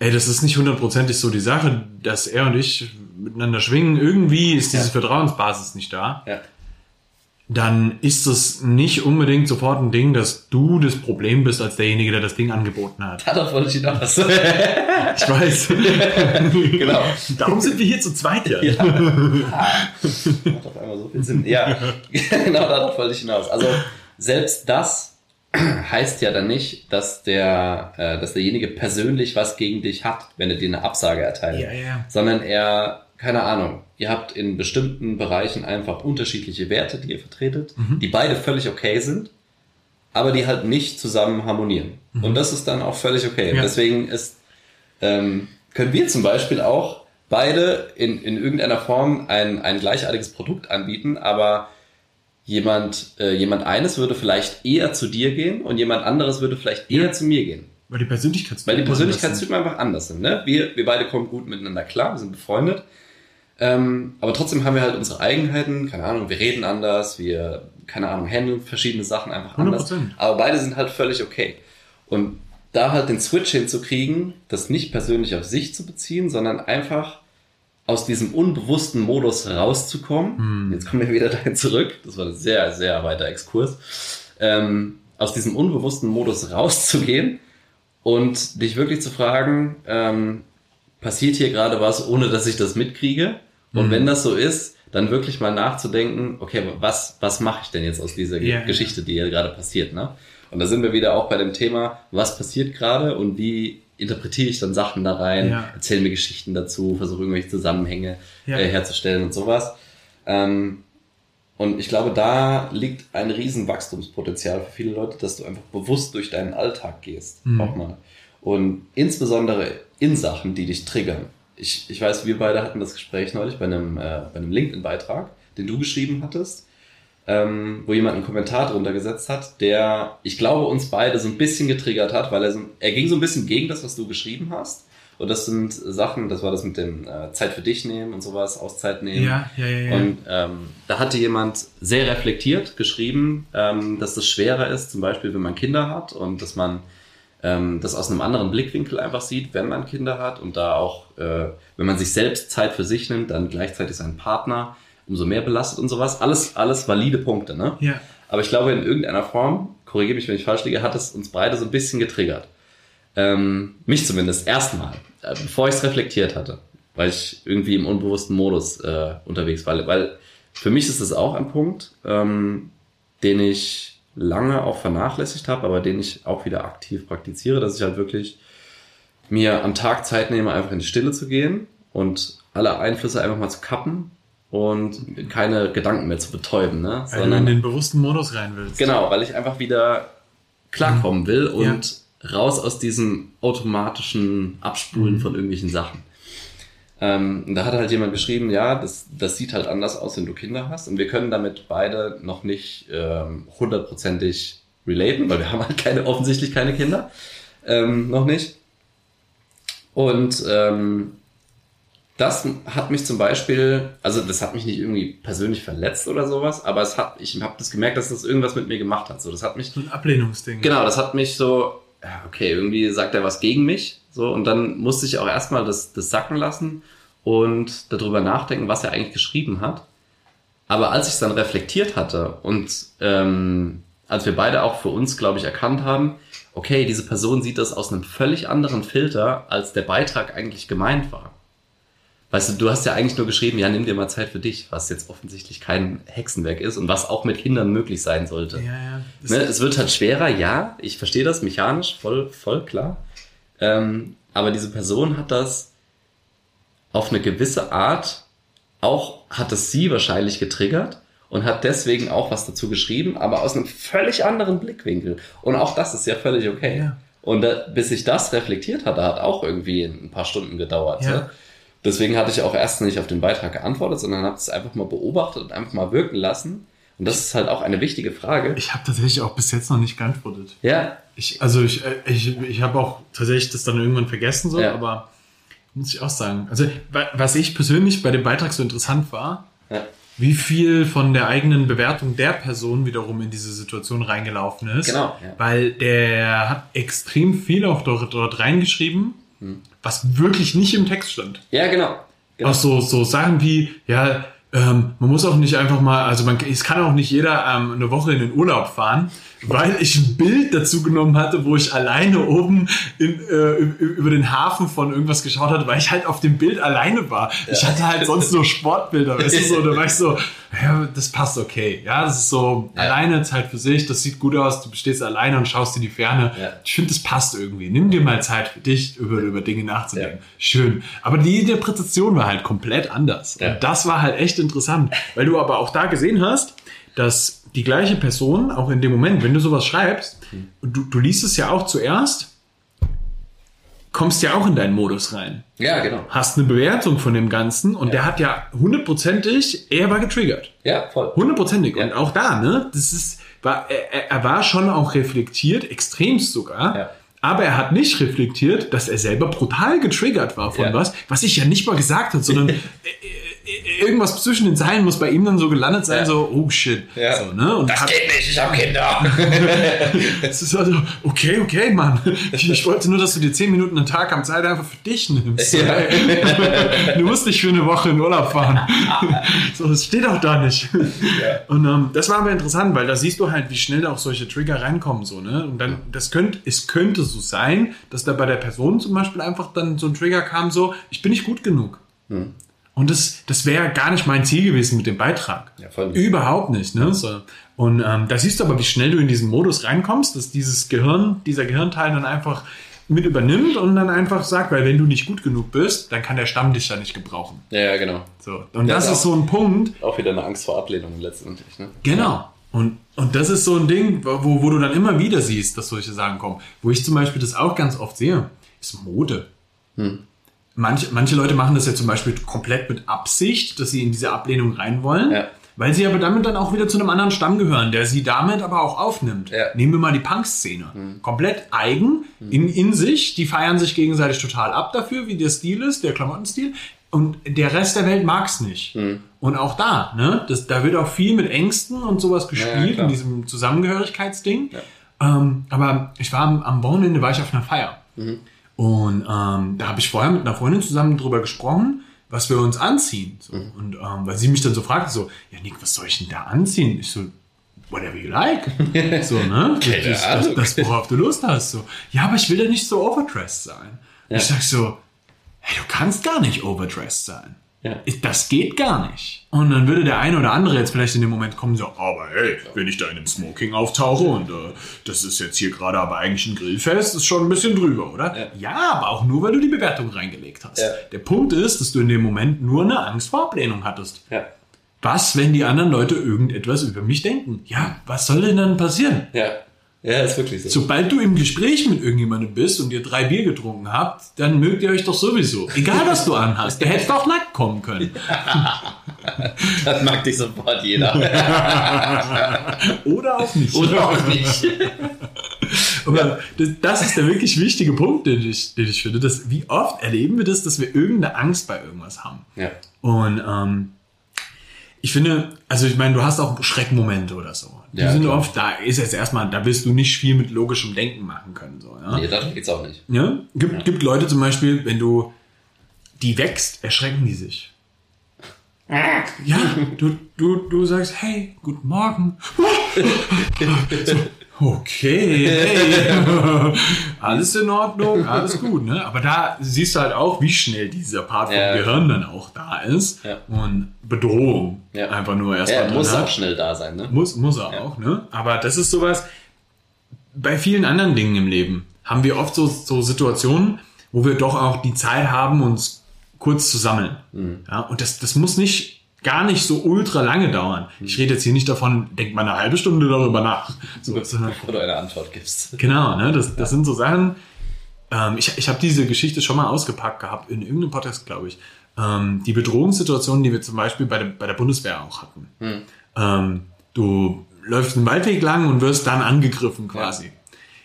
ey, das ist nicht hundertprozentig so die Sache, dass er und ich miteinander schwingen, irgendwie ist diese Ja. Vertrauensbasis nicht da ja. dann ist es nicht unbedingt sofort ein Ding, dass du das Problem bist als derjenige, der das Ding angeboten hat. Darauf wollte ich hinaus. <laughs> Ich weiß. <laughs> genau. Darum sind wir hier zu zweit ja. Ja. <laughs> So Sinn. Ja, <laughs> genau darauf wollte ich hinaus. Also selbst das <clears throat> heißt ja dann nicht, dass der, äh, dass derjenige persönlich was gegen dich hat, wenn er dir eine Absage erteilt. Ja, ja. Sondern er, keine Ahnung, ihr habt in bestimmten Bereichen einfach unterschiedliche Werte, die ihr vertretet, Mhm. die beide völlig okay sind, aber die halt nicht zusammen harmonieren. Und das ist dann auch völlig okay. Mhm. Ja. Deswegen ist ähm, können wir zum Beispiel auch beide in, in irgendeiner Form ein, ein gleichartiges Produkt anbieten, aber jemand, äh, jemand eines würde vielleicht eher zu dir gehen und jemand anderes würde vielleicht eher Ja. zu mir gehen. Weil die Persönlichkeitstypen Weil die anders. Persönlichkeitstypen einfach anders sind. Ne? Wir, wir beide kommen gut miteinander klar, wir sind befreundet. Ähm, aber trotzdem haben wir halt unsere Eigenheiten, keine Ahnung, wir reden anders, wir, keine Ahnung, handeln verschiedene Sachen einfach anders. 100%. Aber beide sind halt völlig okay. Und da halt den Switch hinzukriegen, das nicht persönlich auf sich zu beziehen, sondern einfach aus diesem unbewussten Modus rauszukommen. Jetzt kommen wir wieder <laughs> dahin zurück. Das war ein sehr, sehr weiter Exkurs. Ähm, aus diesem unbewussten Modus rauszugehen und dich wirklich zu fragen, ähm, passiert hier gerade was, ohne dass ich das mitkriege? Und wenn das so ist, dann wirklich mal nachzudenken, okay, was, was mache ich denn jetzt aus dieser Ja, Geschichte, die hier gerade passiert, ne? Und da sind wir wieder auch bei dem Thema, was passiert gerade und wie interpretiere ich dann Sachen da rein, Ja. erzähle mir Geschichten dazu, versuche irgendwelche Zusammenhänge Ja. äh, herzustellen und sowas. Ähm, und ich glaube, da liegt ein riesen Wachstumspotenzial für viele Leute, dass du einfach bewusst durch deinen Alltag gehst. Mhm. Auch mal. Und insbesondere in Sachen, die dich triggern. Ich, ich weiß, wir beide hatten das Gespräch neulich bei einem, äh, bei einem LinkedIn-Beitrag, den du geschrieben hattest, ähm, wo jemand einen Kommentar drunter gesetzt hat, der, ich glaube, uns beide so ein bisschen getriggert hat, weil er so, er ging so ein bisschen gegen das, was du geschrieben hast. Und das sind Sachen, das war das mit dem äh, Zeit für dich nehmen und sowas, Auszeit nehmen. Ja, ja, ja. ja. Und ähm, da hatte jemand sehr reflektiert geschrieben, ähm, dass das schwerer ist, zum Beispiel, wenn man Kinder hat und dass man ähm, das aus einem anderen Blickwinkel einfach sieht, wenn man Kinder hat und da auch, äh, wenn man sich selbst Zeit für sich nimmt, dann gleichzeitig seinen Partner umso mehr belastet und sowas. Alles, alles valide Punkte, ne? ja. Aber ich glaube, in irgendeiner Form, korrigiere mich, wenn ich falsch liege, hat es uns beide so ein bisschen getriggert. Ähm, mich zumindest, erstmal, äh, bevor ich es reflektiert hatte, weil ich irgendwie im unbewussten Modus äh, unterwegs war. Weil für mich ist es auch ein Punkt, ähm, den ich lange auch vernachlässigt habe, aber den ich auch wieder aktiv praktiziere, dass ich halt wirklich mir am Tag Zeit nehme, einfach in die Stille zu gehen und alle Einflüsse einfach mal zu kappen und keine Gedanken mehr zu betäuben, ne? Weil du in den bewussten Modus rein willst. Genau, weil ich einfach wieder klarkommen will und raus aus diesem automatischen Abspulen von irgendwelchen Sachen. Ähm, und da hat halt jemand geschrieben, ja, das, das sieht halt anders aus, wenn du Kinder hast. Und wir können damit beide noch nicht ähm, hundertprozentig relaten, weil wir haben halt keine, offensichtlich keine Kinder. Ähm, noch nicht. Und ähm, das hat mich zum Beispiel, also das hat mich nicht irgendwie persönlich verletzt oder sowas, aber es hat, ich habe das gemerkt, dass das irgendwas mit mir gemacht hat. So, das hat mich. So ein Ablehnungsding. Genau, das hat mich so, ja, okay, irgendwie sagt er was gegen mich. So, und dann musste ich auch erstmal das, das sacken lassen und darüber nachdenken, was er eigentlich geschrieben hat. Aber als ich es dann reflektiert hatte und ähm, als wir beide auch für uns, glaube ich, erkannt haben, okay, diese Person sieht das aus einem völlig anderen Filter, als der Beitrag eigentlich gemeint war. Weißt du, du hast ja eigentlich nur geschrieben, ja, nimm dir mal Zeit für dich, was jetzt offensichtlich kein Hexenwerk ist und was auch mit Kindern möglich sein sollte. Ja, ja. Ne, es wird halt schwerer, ja, ich verstehe das mechanisch, voll, voll klar. Ähm, aber diese Person hat das auf eine gewisse Art, auch hat es sie wahrscheinlich getriggert und hat deswegen auch was dazu geschrieben, aber aus einem völlig anderen Blickwinkel. Und auch das ist ja völlig okay. Ja. Und da, bis ich das reflektiert hatte, hat auch irgendwie ein paar Stunden gedauert. Ja. Ne? Deswegen hatte ich auch erst nicht auf den Beitrag geantwortet, sondern habe es einfach mal beobachtet und einfach mal wirken lassen. Und das ist halt auch eine wichtige Frage. Ich habe tatsächlich auch bis jetzt noch nicht geantwortet. Ja, Ich, also ich, äh, ich, ich habe auch tatsächlich das dann irgendwann vergessen, so, Ja. aber muss ich auch sagen. Also wa- was ich persönlich bei dem Beitrag so interessant war, ja, wie viel von der eigenen Bewertung der Person wiederum in diese Situation reingelaufen ist. Genau, ja. Weil der hat extrem viel auch dort, dort reingeschrieben, Hm. was wirklich nicht im Text stand. ja genau. genau. Auch so, so Sachen wie, ja, ähm, man muss auch nicht einfach mal, also man, es kann auch nicht jeder ähm, eine Woche in den Urlaub fahren, weil ich ein Bild dazu genommen hatte, wo ich alleine oben in, äh, über den Hafen von irgendwas geschaut hatte, weil ich halt auf dem Bild alleine war. Ich hatte halt sonst nur Sportbilder, weißt du so, da war ich so, <laughs> ja, das passt okay. Ja, das ist so Ja. alleine Zeit für sich, das sieht gut aus, du stehst alleine und schaust in die Ferne. Ja. Ich finde, das passt irgendwie. Nimm dir mal Zeit für dich, über, über Dinge nachzudenken. Ja. Schön. Aber die Interpretation war halt komplett anders. Ja. Und das war halt echt interessant, weil du aber auch da gesehen hast, dass die gleiche Person, auch in dem Moment, wenn du sowas schreibst, Hm. du, du liest es ja auch zuerst, kommst ja auch in deinen Modus rein. Ja, genau. Hast eine Bewertung von dem Ganzen und der hat ja hundertprozentig, er war getriggert. Ja, voll. Hundertprozentig. Ja. Und auch da, ne, das ist, war, er, er war schon auch reflektiert, extremst sogar. Ja. Aber er hat nicht reflektiert, dass er selber brutal getriggert war von Ja. was, was ich ja nicht mal gesagt habe, sondern <laughs> irgendwas zwischen den Zeilen muss bei ihm dann so gelandet sein, Ja. so, oh shit. Ja. So, ne? Und hat, geht nicht, ich habe Kinder. <laughs> es ist also, okay, okay, Mann. Ich, ich wollte nur, dass du dir zehn Minuten am Tag am Zeit einfach für dich nimmst. Ja. <laughs> Du musst nicht für eine Woche in Urlaub fahren. <laughs> So, das steht auch da nicht. Und ähm, das war aber interessant, weil da siehst du halt, wie schnell da auch solche Trigger reinkommen. So, ne? Und dann, das könnte, es könnte so sein, dass da bei der Person zum Beispiel einfach dann so ein Trigger kam, so, ich bin nicht gut genug. Und das, das wäre gar nicht mein Ziel gewesen mit dem Beitrag. Ja. Überhaupt nicht. Ne? So. Und ähm, da siehst du aber, wie schnell du in diesen Modus reinkommst, dass dieses Gehirn, dieser Gehirnteil dann einfach mit übernimmt und dann einfach sagt, weil wenn du nicht gut genug bist, dann kann der Stamm dich ja nicht gebrauchen. Ja, ja, genau. So. Und Ja, das ist so ein Punkt, Auch wieder eine Angst vor Ablehnung letztendlich. Ne? Genau. Und, und das ist so ein Ding, wo, wo du dann immer wieder siehst, dass solche Sachen kommen. Wo ich zum Beispiel das auch ganz oft sehe, ist Mode. Manche, manche Leute machen das ja zum Beispiel komplett mit Absicht, dass sie in diese Ablehnung rein wollen. Ja. Weil sie aber damit dann auch wieder zu einem anderen Stamm gehören, der sie damit aber auch aufnimmt. Ja. Nehmen wir mal die Punk-Szene. Komplett eigen, in, in sich. Die feiern sich gegenseitig total ab dafür, wie der Stil ist, der Klamottenstil. Und der Rest der Welt mag's nicht. Und auch da, ne, das, da wird auch viel mit Ängsten und sowas gespielt, klar. in diesem Zusammengehörigkeitsding. Ähm, aber ich war am, am Wochenende war ich auf einer Feier. Und ähm, da habe ich vorher mit einer Freundin zusammen drüber gesprochen, was wir uns anziehen. So. Und ähm, weil sie mich dann so fragte, so, ja Nick, was soll ich denn da anziehen? Ich so, whatever you like. <laughs> so, ne? Das, das, das, worauf du Lust hast. So. Ja, aber ich will ja nicht so overdressed sein. Ich sag so, hey, du kannst gar nicht overdressed sein. Ja. Das geht gar nicht. Und dann würde der eine oder andere jetzt vielleicht in dem Moment kommen, so, aber hey, wenn ich da in einem Smoking auftauche und äh, das ist jetzt hier gerade aber eigentlich ein Grillfest, ist schon ein bisschen drüber, oder? Ja, aber auch nur, weil du die Bewertung reingelegt hast. Ja. Der Punkt ist, dass du in dem Moment nur eine Angst vor Ablehnung hattest. Ja. Was, wenn die anderen Leute irgendetwas über mich denken? Ja, was soll denn dann passieren? Ja. Ja, ist wirklich so. Sobald du im Gespräch mit irgendjemandem bist und ihr drei Bier getrunken habt, dann mögt ihr euch doch sowieso. Egal, was du anhast. Der hätte doch nackt kommen können. <laughs> Das mag dich sofort jeder. <laughs> Oder auch nicht. Oder auch nicht. <laughs> Aber das, das ist der wirklich wichtige Punkt, den ich, den ich finde. Dass, wie oft erleben wir das, dass wir irgendeine Angst bei irgendwas haben? Ja. Und ähm, ich finde, also ich meine, du hast auch Schreckmomente oder so. Die Ja, sind klar. oft, da ist jetzt erstmal, da wirst du nicht viel mit logischem Denken machen können. So, ja? Nee, darum geht's auch nicht. Ja? Gibt, gibt Leute zum Beispiel, wenn du die wächst, erschrecken die sich. Ja, du, du, du sagst, hey, guten Morgen. <laughs> <laughs> So, okay, hey. <laughs> alles in Ordnung, alles gut, ne? Aber da siehst du halt auch, wie schnell dieser Part vom Ja. Gehirn dann auch da ist. Ja. Und Bedrohung Ja. einfach nur Ja, erstmal er muss drin auch hat. schnell da sein, ne? Muss, muss er auch, ne? Aber das ist sowas, bei vielen anderen Dingen im Leben haben wir oft so, so Situationen, wo wir doch auch die Zeit haben, uns kurz zu sammeln. Ja, und das, das muss nicht, gar nicht so ultra lange dauern. Ich rede jetzt hier nicht davon, denk mal eine halbe Stunde darüber nach. So, du eine Antwort gibst. genau, ne? Das, das sind so Sachen. Ähm, ich ich habe diese Geschichte schon mal ausgepackt gehabt, in irgendeinem Podcast, glaube ich. Ähm, die Bedrohungssituationen, die wir zum Beispiel bei der, bei der Bundeswehr auch hatten. Ähm, du läufst einen Waldweg lang und wirst dann angegriffen quasi.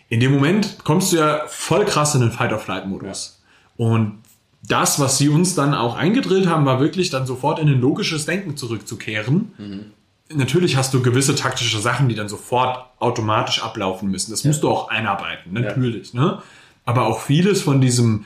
In dem Moment kommst du ja voll krass in den Fight-of-Flight-Modus. Und das, was sie uns dann auch eingedrillt haben, war wirklich dann sofort in ein logisches Denken zurückzukehren. Natürlich hast du gewisse taktische Sachen, die dann sofort automatisch ablaufen müssen. Das musst du auch einarbeiten, natürlich. Ne? Aber auch vieles von diesem,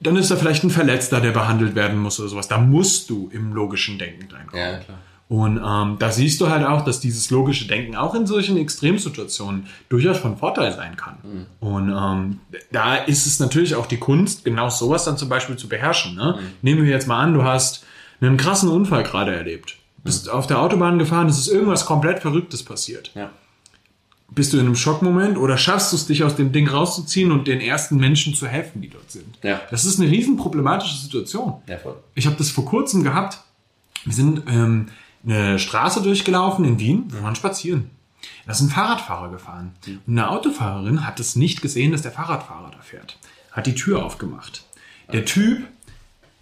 dann ist da vielleicht ein Verletzter, der behandelt werden muss oder sowas. Da musst du im logischen Denken reinkommen. Ja, klar. Und ähm, da siehst du halt auch, dass dieses logische Denken auch in solchen Extremsituationen durchaus von Vorteil sein kann. Und ähm, da ist es natürlich auch die Kunst, genau sowas dann zum Beispiel zu beherrschen. Ne? Nehmen wir jetzt mal an, du hast einen krassen Unfall gerade erlebt. Bist auf der Autobahn gefahren, es ist irgendwas komplett Verrücktes passiert. Ja. Bist du in einem Schockmoment oder schaffst du es, dich aus dem Ding rauszuziehen und den ersten Menschen zu helfen, die dort sind? Ja. Das ist eine riesen problematische Situation. Ja, voll. Ich habe das vor kurzem gehabt. Wir sind ähm, eine Straße durchgelaufen in Wien. Wir waren spazieren. Da ist ein Fahrradfahrer gefahren. Und eine Autofahrerin hat es nicht gesehen, dass der Fahrradfahrer da fährt. Hat die Tür aufgemacht. Der Typ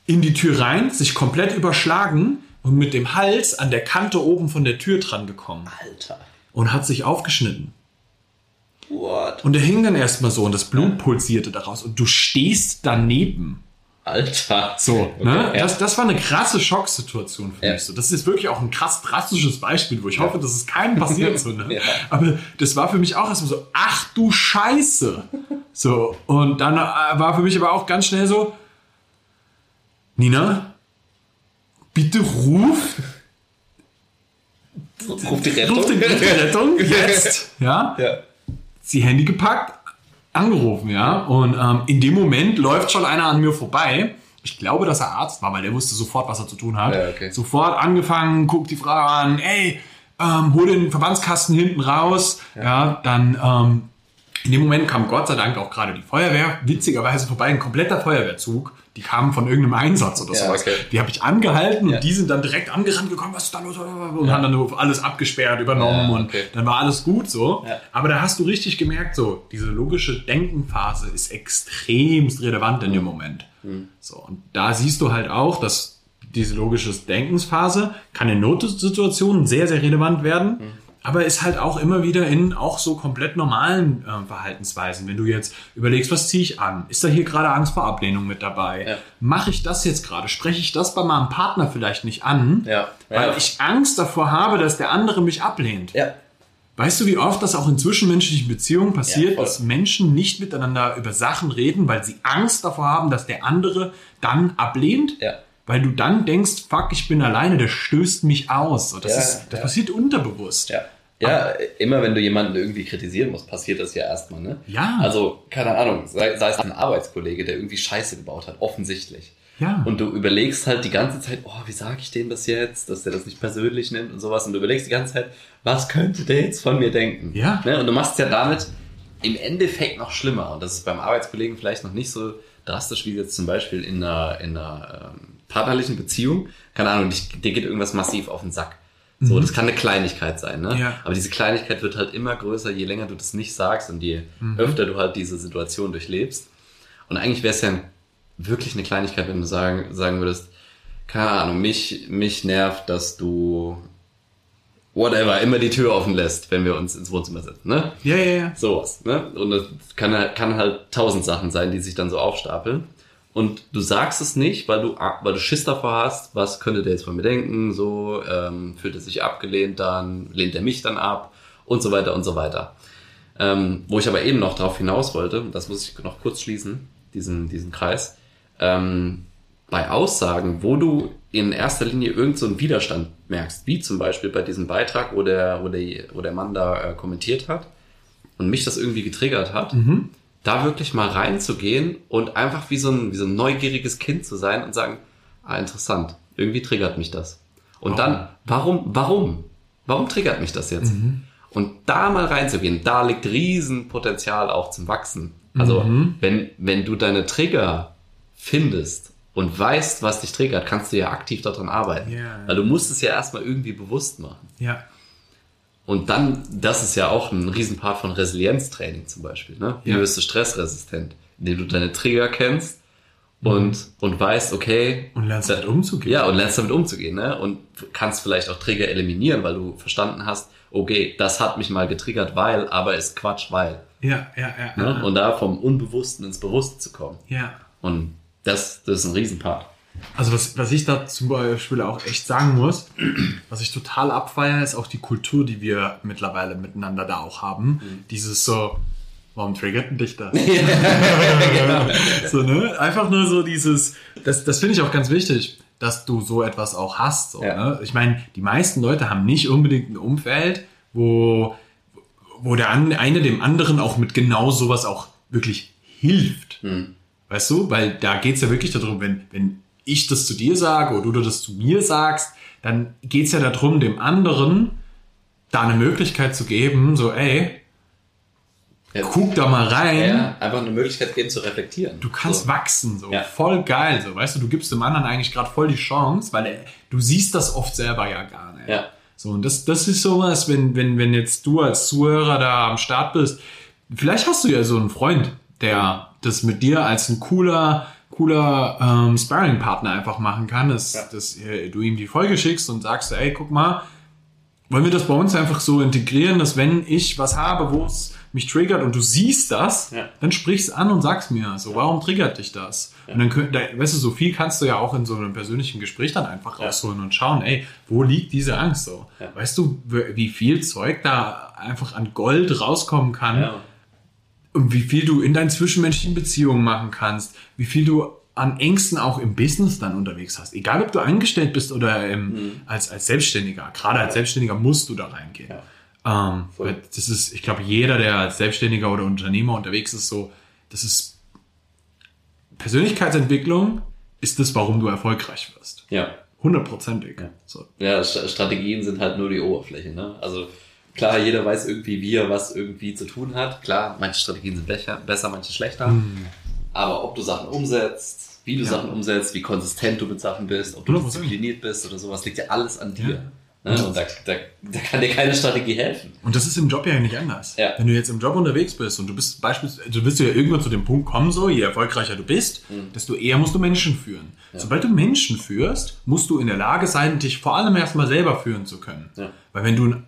in die Tür rein, sich komplett überschlagen und mit dem Hals an der Kante oben von der Tür dran gekommen Alter. und hat sich aufgeschnitten. What? Und er hing dann erstmal so und das Blut pulsierte daraus und du stehst daneben. Alter. So, Okay, ne? ja. Das, das war eine krasse Schocksituation für Ja. mich. So. Das ist wirklich auch ein krass drastisches Beispiel, wo ich hoffe, dass es keinem passiert. So, ne? <laughs> Ja. Aber das war für mich auch erstmal so, ach du Scheiße. So, und dann äh, war für mich aber auch ganz schnell so, Nina, bitte ruf, Ruf die Rettung. ruf die Rettung <laughs> jetzt. Ja? ja. sie Handy gepackt, angerufen, ja. Und ähm, in dem Moment läuft schon einer an mir vorbei. Ich glaube, dass er Arzt war, weil der wusste sofort, was er zu tun hat. Ja, okay. Sofort angefangen, guckt die Frau an, ey, ähm, hol den Verbandskasten hinten raus. Ja, dann ähm, In dem Moment kam Gott sei Dank auch gerade die Feuerwehr, witzigerweise vorbei, ein kompletter Feuerwehrzug. Die kamen von irgendeinem Einsatz oder Ja, sowas. okay. Die habe ich angehalten Ja. und die sind dann direkt angerannt gekommen, was ist da los? Und haben dann alles abgesperrt, übernommen Ja, und okay. dann war alles gut so. Ja. Aber da hast du richtig gemerkt, so, diese logische Denkenphase ist extremst relevant in dem Moment. So, und da siehst du halt auch, dass diese logische Denkensphase kann in Notsituationen sehr, sehr relevant werden, aber ist halt auch immer wieder in auch so komplett normalen äh, Verhaltensweisen. Wenn du jetzt überlegst, was ziehe ich an? Ist da hier gerade Angst vor Ablehnung mit dabei? Ja. Mache ich das jetzt gerade? Spreche ich das bei meinem Partner vielleicht nicht an? Ja. Weil Ja. ich Angst davor habe, dass der andere mich ablehnt. Ja. Weißt du, wie oft das auch in zwischenmenschlichen Beziehungen passiert, Ja, dass Menschen nicht miteinander über Sachen reden, weil sie Angst davor haben, dass der andere dann ablehnt? Ja. Weil du dann denkst, fuck, ich bin alleine, der stößt mich aus. Das Ja, ist, das passiert unterbewusst. Ja. Ja, immer wenn du jemanden irgendwie kritisieren musst, passiert das ja erstmal, ne? Ja. Also, keine Ahnung, sei, sei es ein Arbeitskollege, der irgendwie Scheiße gebaut hat, offensichtlich. Ja. Und du überlegst halt die ganze Zeit, oh, wie sage ich dem das jetzt, dass der das nicht persönlich nimmt und sowas. Und du überlegst die ganze Zeit, was könnte der jetzt von mir denken? Ja. Ne? Und du machst ja damit im Endeffekt noch schlimmer. Und das ist beim Arbeitskollegen vielleicht noch nicht so drastisch wie jetzt zum Beispiel in einer, in einer ähm, partnerlichen Beziehung. Keine Ahnung, dich, dir geht irgendwas massiv auf den Sack. So, das kann eine Kleinigkeit sein, ne? Mhm. Ja. Aber diese Kleinigkeit wird halt immer größer, je länger du das nicht sagst und je Mhm. öfter du halt diese Situation durchlebst. Und eigentlich wäre es ja wirklich eine Kleinigkeit, wenn du sagen, sagen würdest, keine Ahnung, mich, mich nervt, dass du whatever, immer die Tür offen lässt, wenn wir uns ins Wohnzimmer setzen, ne? Ja, ja, ja. Sowas, ne? Und das kann, kann halt tausend Sachen sein, die sich dann so aufstapeln. Und du sagst es nicht, weil du, weil du Schiss davor hast, was könnte der jetzt von mir denken, so, ähm, fühlt er sich abgelehnt dann, lehnt er mich dann ab und so weiter und so weiter. Ähm, wo ich aber eben noch drauf hinaus wollte, das muss ich noch kurz schließen, diesen, diesen Kreis, ähm, bei Aussagen, wo du in erster Linie irgend so Widerstand merkst, wie zum Beispiel bei diesem Beitrag, wo der, wo der, wo der Mann da äh, kommentiert hat und mich das irgendwie getriggert hat, da wirklich mal reinzugehen und einfach wie so, ein, wie so ein neugieriges Kind zu sein und sagen, ah, interessant, irgendwie triggert mich das. Und dann, warum, warum? Warum triggert mich das jetzt? Und da mal reinzugehen, da liegt Riesenpotenzial auch zum Wachsen. Also, wenn, wenn du deine Trigger findest und weißt, was dich triggert, kannst du ja aktiv daran arbeiten. Ja. Weil du musst es ja erstmal irgendwie bewusst machen. Ja. Und dann, das ist ja auch ein Riesenpart von Resilienztraining zum Beispiel. Ne? Wie Ja. wirst du stressresistent? Indem du deine Trigger kennst und, und weißt, okay. Und lernst da- damit umzugehen. Ja, und lernst damit umzugehen. Ne? Und kannst vielleicht auch Trigger eliminieren, weil du verstanden hast, okay, das hat mich mal getriggert, weil, aber ist Quatsch, weil. Ja, ja, ja. Ne? ja. Und da vom Unbewussten ins Bewusste zu kommen. ja. Und das, das ist ein Riesenpart. Also was, was ich da zum Beispiel auch echt sagen muss, was ich total abfeiere, ist auch die Kultur, die wir mittlerweile miteinander da auch haben. Dieses so, warum triggert denn dich das? <laughs> so, ne? Einfach nur so dieses, das, das finde ich auch ganz wichtig, dass du so etwas auch hast. So, Ja. ne? Ich meine, die meisten Leute haben nicht unbedingt ein Umfeld, wo, wo der eine dem anderen auch mit genau sowas auch wirklich hilft. Weißt du? Weil da geht's ja wirklich darum, wenn, wenn ich das zu dir sage oder du das zu mir sagst, dann geht's ja darum, dem anderen da eine Möglichkeit zu geben, so, ey, Ja. guck da mal rein. Ja, einfach eine Möglichkeit geben zu reflektieren. Du kannst so. wachsen, so Ja. voll geil, so weißt du, du gibst dem anderen eigentlich gerade voll die Chance, weil er, du siehst das oft selber ja gar nicht. Ja. So und das, das ist sowas, wenn wenn wenn jetzt du als Zuhörer da am Start bist, vielleicht hast du ja so einen Freund, der das mit dir als ein cooler cooler ähm, Sparring-Partner einfach machen kann, dass, Ja. dass äh, du ihm die Folge schickst und sagst, ey, guck mal, wollen wir das bei uns einfach so integrieren, dass wenn ich was habe, wo es mich triggert und du siehst das, Ja. dann sprich's an und sag's mir. So, warum triggert dich das? Und dann könnt, da, weißt du, so viel kannst du ja auch in so einem persönlichen Gespräch dann einfach Ja. rausholen und schauen, ey, wo liegt diese Angst so? Ja. Weißt du, wie viel Zeug da einfach an Gold rauskommen kann Ja. Wie viel du in deinen zwischenmenschlichen Beziehungen machen kannst, wie viel du an Ängsten auch im Business dann unterwegs hast. Egal, ob du angestellt bist oder ähm, als, als Selbstständiger. Gerade als Selbstständiger musst du da reingehen. Ähm, Voll. weil das ist, ich glaube, jeder, der als Selbstständiger oder Unternehmer unterwegs ist, so, das ist Persönlichkeitsentwicklung ist das, warum du erfolgreich wirst. Ja. Hundertprozentig. So. Ja, St- Strategien sind halt nur die Oberfläche, ne? Also Klar, jeder weiß irgendwie, wie er was irgendwie zu tun hat. Klar, manche Strategien sind besser, manche schlechter. Mhm. Aber ob du Sachen umsetzt, wie du Ja. Sachen umsetzt, wie konsistent du mit Sachen bist, ob du 100%. diszipliniert bist oder sowas, liegt ja alles an dir. Ja. Ne? Und da, da, da kann dir keine Strategie helfen. Und das ist im Job ja nicht anders. Ja. Wenn du jetzt im Job unterwegs bist und du bist beispielsweise, du wirst ja irgendwann zu dem Punkt kommen, so, je erfolgreicher du bist, desto eher musst du Menschen führen. Sobald du Menschen führst, musst du in der Lage sein, dich vor allem erstmal selber führen zu können. Ja. Weil wenn du ein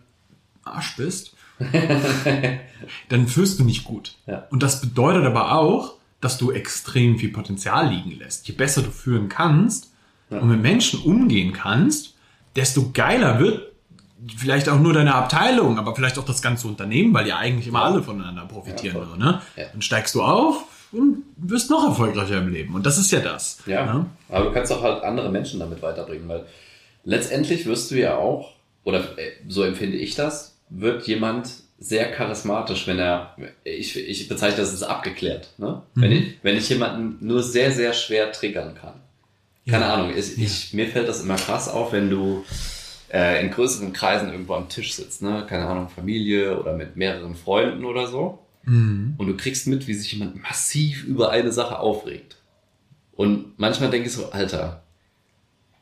Arsch bist, <laughs> dann führst du nicht gut. Ja. Und das bedeutet aber auch, dass du extrem viel Potenzial liegen lässt. Je besser du führen kannst und mit Menschen umgehen kannst, desto geiler wird vielleicht auch nur deine Abteilung, aber vielleicht auch das ganze Unternehmen, weil ja eigentlich immer alle voneinander profitieren. Ja, ne? Ja. Dann steigst du auf und wirst noch erfolgreicher im Leben. Und das ist ja das. Ja. ne? Aber du kannst auch halt andere Menschen damit weiterbringen, weil letztendlich wirst du ja auch, oder äh, so empfinde ich das, wird jemand sehr charismatisch, wenn er, ich, ich bezeichne das als abgeklärt, ne? Wenn, Mhm. ich, wenn ich jemanden nur sehr, sehr schwer triggern kann. Keine Ja. Ahnung, ich, ich, mir fällt das immer krass auf, wenn du äh, in größeren Kreisen irgendwo am Tisch sitzt, ne? Keine Ahnung, Familie oder mit mehreren Freunden oder so. Mhm. Und du kriegst mit, wie sich jemand massiv über eine Sache aufregt. Und manchmal denke ich so, Alter,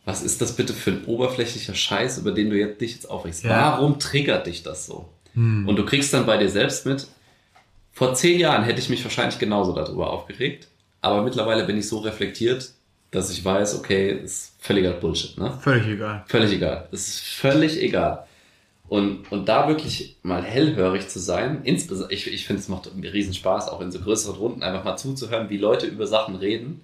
was ist das bitte für ein oberflächlicher Scheiß, über den du jetzt, dich jetzt aufregst? Ja. Warum triggert dich das so? Hm. Und du kriegst dann bei dir selbst mit, vor zehn Jahren hätte ich mich wahrscheinlich genauso darüber aufgeregt, aber mittlerweile bin ich so reflektiert, dass ich weiß, okay, ist völliger Bullshit, ne? Völlig egal. Völlig egal. Es ist völlig egal. Und, und da wirklich mal hellhörig zu sein, insbesondere, ich, ich finde, es macht riesen Spaß, auch in so größeren Runden einfach mal zuzuhören, wie Leute über Sachen reden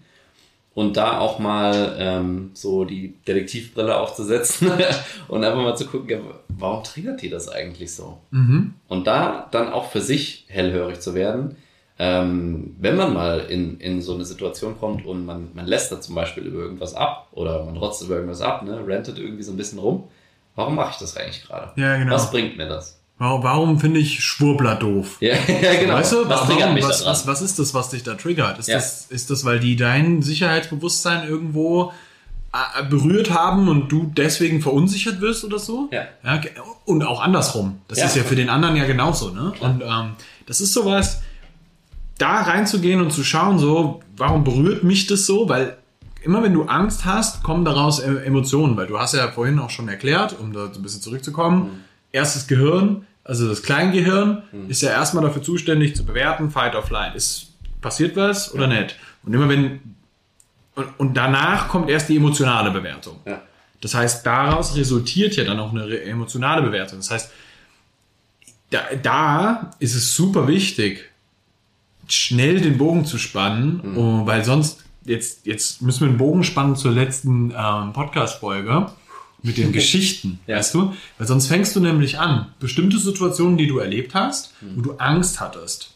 und da auch mal ähm, so die Detektivbrille aufzusetzen <laughs> und einfach mal zu gucken, ja, warum triggert die das eigentlich so? Mhm. Und da dann auch für sich hellhörig zu werden, ähm, wenn man mal in, in so eine Situation kommt und man, man lässt da zum Beispiel über irgendwas ab oder man rotzt über irgendwas ab, ne, rantet irgendwie so ein bisschen rum. Warum mache ich das eigentlich gerade? Ja, genau. Was bringt mir das? Warum, warum finde ich Schwurbler doof? Ja, <laughs> ja genau. Weißt du, was warum, was, was, was ist das, was dich da triggert? Ist, Ja. das, ist das, weil die dein Sicherheitsbewusstsein irgendwo äh, berührt haben und du deswegen verunsichert wirst oder so? Ja. ge- und auch andersrum. Das Ja. ist ja für den anderen ja genauso. Ne? Und ähm, das ist sowas, da reinzugehen und zu schauen, so, warum berührt mich das so? Weil immer wenn du Angst hast, kommen daraus äh, Emotionen, weil du hast ja vorhin auch schon erklärt, um da so ein bisschen zurückzukommen, erstes Gehirn, also das Kleingehirn, ist ja erstmal dafür zuständig zu bewerten, Fight or Flight. Ist passiert was oder nicht? Und immer wenn und, und danach kommt erst die emotionale Bewertung. Ja. Das heißt, daraus resultiert ja dann auch eine emotionale Bewertung. Das heißt, da, da ist es super wichtig, schnell den Bogen zu spannen, Mhm. weil sonst, jetzt, jetzt müssen wir einen Bogen spannen zur letzten ähm, Podcast-Folge mit den <laughs> Geschichten, Ja. weißt du? Weil sonst fängst du nämlich an, bestimmte Situationen, die du erlebt hast, Mhm. wo du Angst hattest.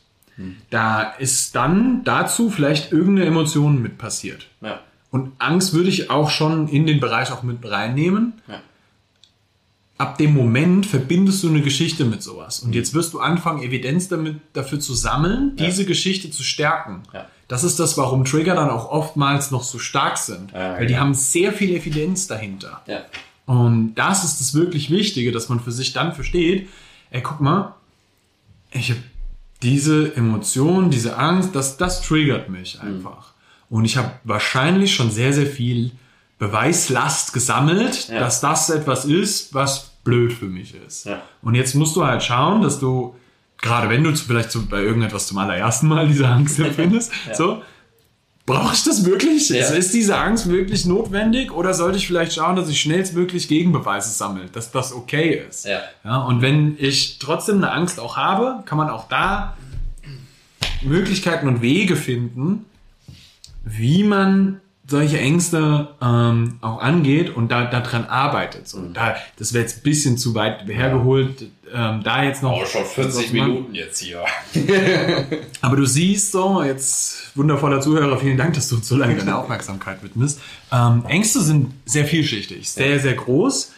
Da ist dann dazu vielleicht irgendeine Emotion mit passiert. Ja. Und Angst würde ich auch schon in den Bereich auch mit reinnehmen. Ja. Ab dem Moment verbindest du eine Geschichte mit sowas. Und jetzt wirst du anfangen, Evidenz damit, dafür zu sammeln, diese Geschichte zu stärken. Das ist das, warum Trigger dann auch oftmals noch so stark sind. Weil die haben sehr viel Evidenz dahinter. Ja. Und das ist das wirklich Wichtige, dass man für sich dann versteht, ey, guck mal, ich habe diese Emotion, diese Angst, das, das triggert mich Mhm. einfach. Und ich habe wahrscheinlich schon sehr, sehr viel Beweislast gesammelt, Ja. dass das etwas ist, was blöd für mich ist. Ja. Und jetzt musst du halt schauen, dass du, gerade wenn du vielleicht zu, bei irgendetwas zum allerersten Mal diese Angst <laughs> empfindest, so, brauche ich das wirklich? Ja. Ist, ist diese Angst wirklich notwendig oder sollte ich vielleicht schauen, dass ich schnellstmöglich Gegenbeweise sammle, dass das okay ist? Ja. Ja, und wenn ich trotzdem eine Angst auch habe, kann man auch da Möglichkeiten und Wege finden, wie man solche Ängste ähm, auch angeht und da daran arbeitet. So, da, das wäre jetzt ein bisschen zu weit hergeholt, ähm, da jetzt noch. Oh, schon 40 was man- Minuten jetzt hier. <laughs> aber du siehst so, jetzt wundervoller Zuhörer, vielen Dank, dass du uns so lange deine <laughs> Aufmerksamkeit widmest. Ähm, Ängste sind sehr vielschichtig, sehr, sehr groß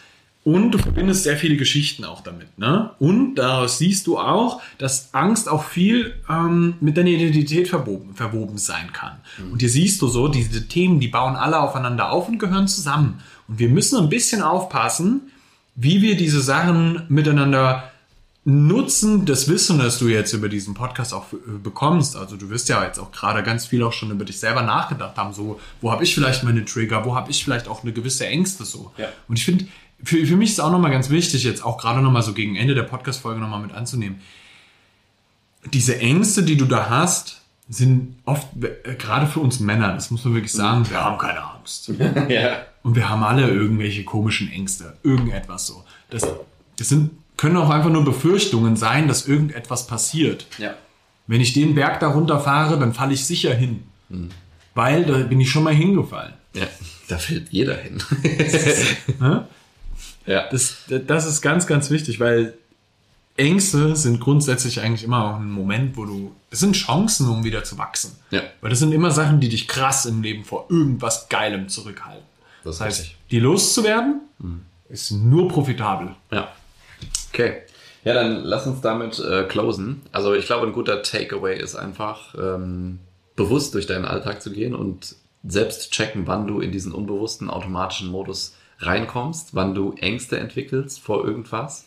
und du verbindest sehr viele Geschichten auch damit. Ne? Und daraus siehst du auch, dass Angst auch viel ähm, mit deiner Identität verwoben, verwoben sein kann. Und hier siehst du so, diese Themen, die bauen alle aufeinander auf und gehören zusammen. Und wir müssen ein bisschen aufpassen, wie wir diese Sachen miteinander nutzen das Wissen, das du jetzt über diesen Podcast auch äh, bekommst. Also du wirst ja jetzt auch gerade ganz viel auch schon über dich selber nachgedacht haben. So, wo habe ich vielleicht meine Trigger? Wo habe ich vielleicht auch eine gewisse Ängste so? Ja. Und ich finde, für, für mich ist auch nochmal ganz wichtig, jetzt auch gerade nochmal so gegen Ende der Podcast-Folge nochmal mit anzunehmen. Diese Ängste, die du da hast, sind oft, äh, gerade für uns Männer, das muss man wirklich sagen, wir haben keine Angst. <laughs> ja. Und wir haben alle irgendwelche komischen Ängste, irgendetwas so. Das, das sind, können auch einfach nur Befürchtungen sein, dass irgendetwas passiert. Ja. Wenn ich den Berg da runterfahre, dann falle ich sicher hin. Weil da bin ich schon mal hingefallen. Ja. Da fällt jeder hin. <laughs> Ja. Das, das ist ganz, ganz wichtig, weil Ängste sind grundsätzlich eigentlich immer auch ein Moment, wo du. Es sind Chancen, um wieder zu wachsen. Ja. Weil das sind immer Sachen, die dich krass im Leben vor irgendwas Geilem zurückhalten. Das heißt, richtig. die loszuwerden, ist nur profitabel. Ja. Okay. Ja, dann lass uns damit äh, closen. Also ich glaube, ein guter Takeaway ist einfach, ähm, bewusst durch deinen Alltag zu gehen und selbst checken, wann du in diesen unbewussten automatischen Modus reinkommst, wann du Ängste entwickelst vor irgendwas.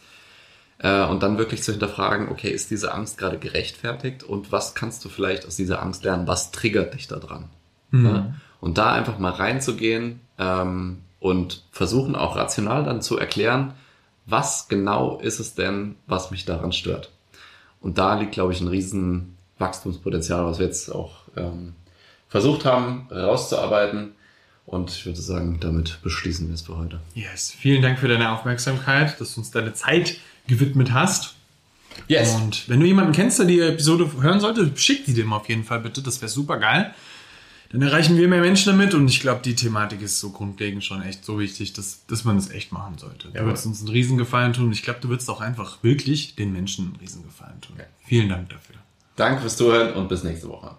Äh, und dann wirklich zu hinterfragen, okay, ist diese Angst gerade gerechtfertigt und was kannst du vielleicht aus dieser Angst lernen? Was triggert dich da dran? Ja? Und da einfach mal reinzugehen ähm, und versuchen auch rational dann zu erklären, was genau ist es denn, was mich daran stört. Und da liegt, glaube ich, ein riesen Wachstumspotenzial, was wir jetzt auch ähm, versucht haben rauszuarbeiten. Und ich würde sagen, damit beschließen wir es für heute. Yes. Vielen Dank für deine Aufmerksamkeit, dass du uns deine Zeit gewidmet hast. Yes. Und wenn du jemanden kennst, der die Episode hören sollte, schick die dem auf jeden Fall bitte. Das wäre super geil. Dann erreichen wir mehr Menschen damit und ich glaube, die Thematik ist so grundlegend schon echt so wichtig, dass, dass man das echt machen sollte. Du Jawohl. würdest uns einen Riesengefallen tun und ich glaube, du würdest auch einfach wirklich den Menschen einen Riesengefallen tun. Ja. Vielen Dank dafür. Danke fürs Zuhören und bis nächste Woche.